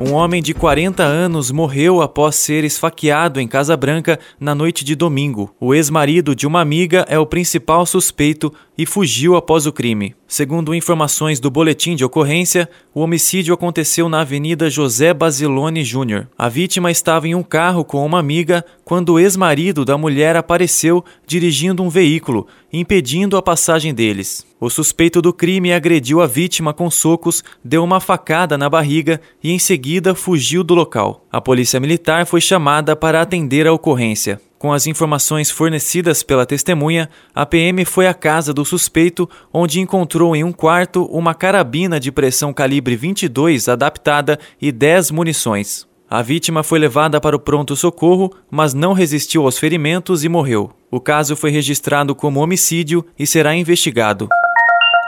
um homem de 40 anos morreu após ser esfaqueado em Casa Branca na noite de domingo. O ex-marido de uma amiga é o principal suspeito e fugiu após o crime. Segundo informações do boletim de ocorrência, o homicídio aconteceu na Avenida José Basilone Júnior. A vítima estava em um carro com uma amiga quando o ex-marido da mulher apareceu dirigindo um veículo, impedindo a passagem deles. O suspeito do crime agrediu a vítima com socos, deu uma facada na barriga e em seguida fugiu do local. A polícia militar foi chamada para atender a ocorrência. Com as informações fornecidas pela testemunha, a PM foi à casa do suspeito, onde encontrou em um quarto uma carabina de pressão calibre 22 adaptada e 10 munições. A vítima foi levada para o pronto-socorro, mas não resistiu aos ferimentos e morreu. O caso foi registrado como homicídio e será investigado.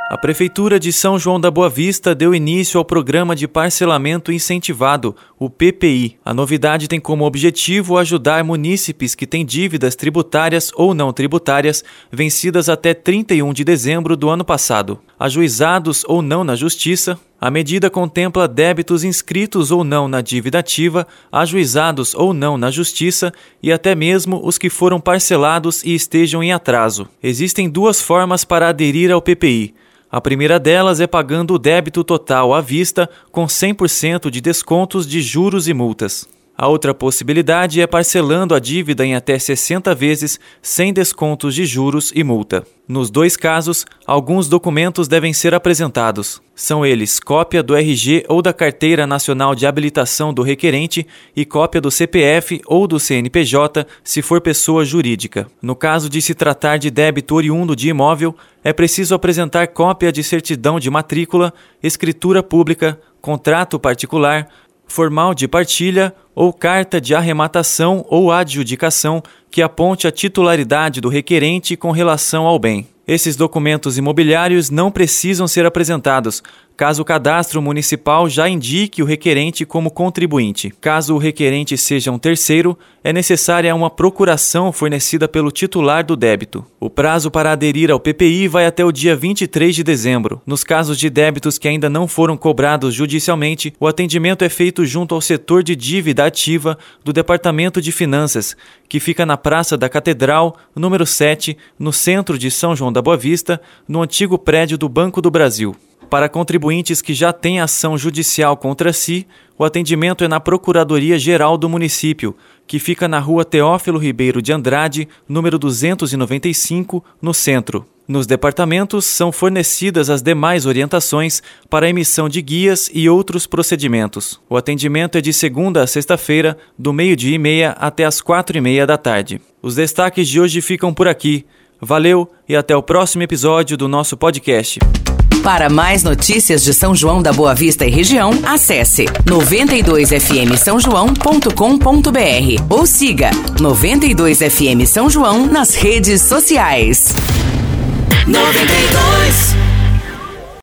A Prefeitura de São João da Boa Vista deu início ao Programa de Parcelamento Incentivado, o PPI. A novidade tem como objetivo ajudar munícipes que têm dívidas tributárias ou não tributárias vencidas até 31 de dezembro do ano passado. Ajuizados ou não na Justiça, a medida contempla débitos inscritos ou não na dívida ativa, ajuizados ou não na Justiça e até mesmo os que foram parcelados e estejam em atraso. Existem duas formas para aderir ao PPI a primeira delas é pagando o débito total à vista com 100% de descontos de juros e multas. A outra possibilidade é parcelando a dívida em até 60 vezes sem descontos de juros e multa. Nos dois casos, alguns documentos devem ser apresentados. São eles cópia do RG ou da Carteira Nacional de Habilitação do requerente e cópia do CPF ou do CNPJ, se for pessoa jurídica. No caso de se tratar de débito oriundo de imóvel, é preciso apresentar cópia de certidão de matrícula, escritura pública, contrato particular, formal de partilha ou carta de arrematação ou adjudicação que aponte a titularidade do requerente com relação ao bem. Esses documentos imobiliários não precisam ser apresentados, caso o cadastro municipal já indique o requerente como contribuinte. Caso o requerente seja um terceiro, é necessária uma procuração fornecida pelo titular do débito. O prazo para aderir ao PPI vai até o dia 23 de dezembro. Nos casos de débitos que ainda não foram cobrados judicialmente, o atendimento é feito junto ao setor de dívida ativa do Departamento de Finanças, que fica na Praça da Catedral, número 7, no centro de São João da Boa Vista, no antigo prédio do Banco do Brasil. Para contribuintes que já têm ação judicial contra si, o atendimento é na Procuradoria Geral do município, que fica na rua Teófilo Ribeiro de Andrade, número 295, no centro. Nos departamentos são fornecidas as demais orientações para a emissão de guias e outros procedimentos. O atendimento é de segunda a sexta-feira, do meio-dia e meia até as quatro e meia da tarde. Os destaques de hoje ficam por aqui. Valeu e até o próximo episódio do nosso podcast. Para mais notícias de São João da Boa Vista e região, acesse 92fm São João.com.br ou siga 92fm São João nas redes sociais. 92